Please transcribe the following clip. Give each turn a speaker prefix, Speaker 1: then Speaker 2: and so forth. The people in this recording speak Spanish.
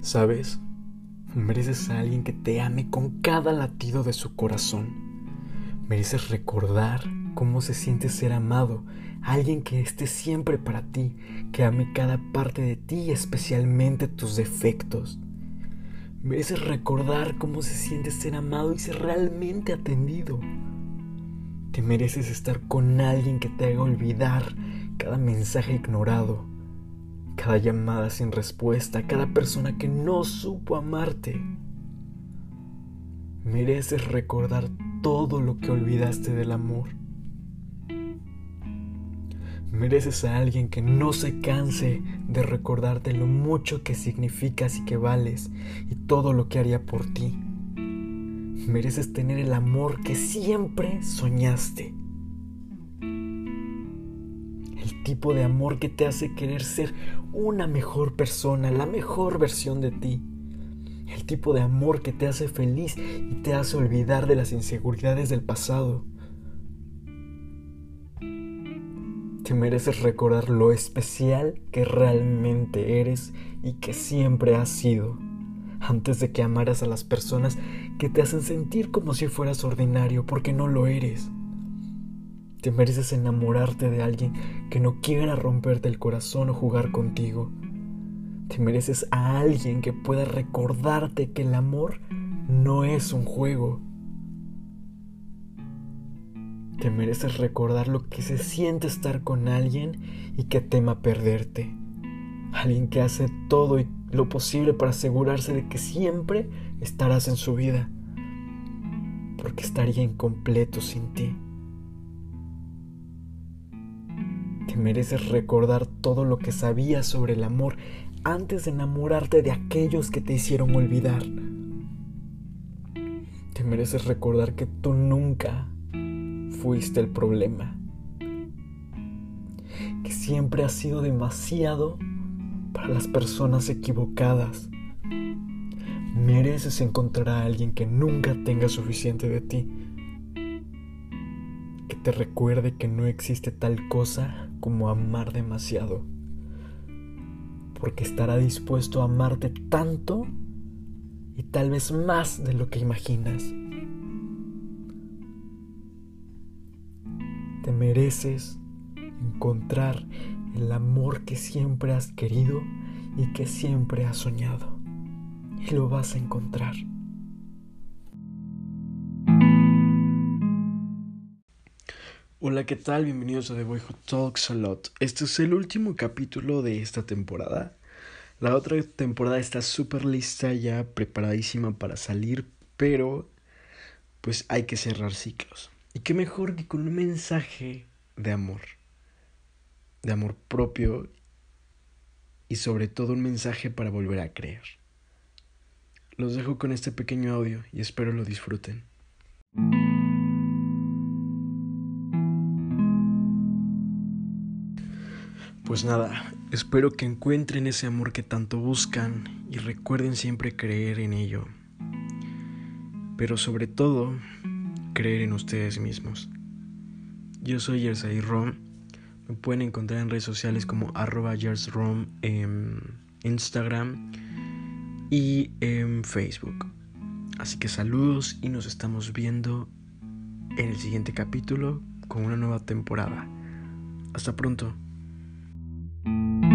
Speaker 1: ¿Sabes? Mereces a alguien que te ame con cada latido de su corazón. Mereces recordar cómo se siente ser amado, alguien que esté siempre para ti, que ame cada parte de ti, especialmente tus defectos. Mereces recordar cómo se siente ser amado y ser realmente atendido. Te mereces estar con alguien que te haga olvidar cada mensaje ignorado cada llamada sin respuesta, cada persona que no supo amarte. Mereces recordar todo lo que olvidaste del amor. Mereces a alguien que no se canse de recordarte lo mucho que significas y que vales y todo lo que haría por ti. Mereces tener el amor que siempre soñaste tipo de amor que te hace querer ser una mejor persona, la mejor versión de ti. El tipo de amor que te hace feliz y te hace olvidar de las inseguridades del pasado. Te mereces recordar lo especial que realmente eres y que siempre has sido, antes de que amaras a las personas que te hacen sentir como si fueras ordinario porque no lo eres. Te mereces enamorarte de alguien que no quiera romperte el corazón o jugar contigo. Te mereces a alguien que pueda recordarte que el amor no es un juego. Te mereces recordar lo que se siente estar con alguien y que tema perderte. Alguien que hace todo lo posible para asegurarse de que siempre estarás en su vida. Porque estaría incompleto sin ti. Mereces recordar todo lo que sabías sobre el amor antes de enamorarte de aquellos que te hicieron olvidar. Te mereces recordar que tú nunca fuiste el problema. Que siempre has sido demasiado para las personas equivocadas. Mereces encontrar a alguien que nunca tenga suficiente de ti. Que te recuerde que no existe tal cosa como amar demasiado, porque estará dispuesto a amarte tanto y tal vez más de lo que imaginas. Te mereces encontrar el amor que siempre has querido y que siempre has soñado. Y lo vas a encontrar. Hola, ¿qué tal? Bienvenidos a The Boy Who Talks a Lot. Este es el último capítulo de esta temporada. La otra temporada está súper lista, ya preparadísima para salir, pero pues hay que cerrar ciclos. Y qué mejor que con un mensaje de amor, de amor propio y sobre todo un mensaje para volver a creer. Los dejo con este pequeño audio y espero lo disfruten. Pues nada, espero que encuentren ese amor que tanto buscan y recuerden siempre creer en ello. Pero sobre todo, creer en ustedes mismos. Yo soy Jersey Rom. Me pueden encontrar en redes sociales como arroba en Instagram y en Facebook. Así que saludos y nos estamos viendo en el siguiente capítulo con una nueva temporada. Hasta pronto. Thank you.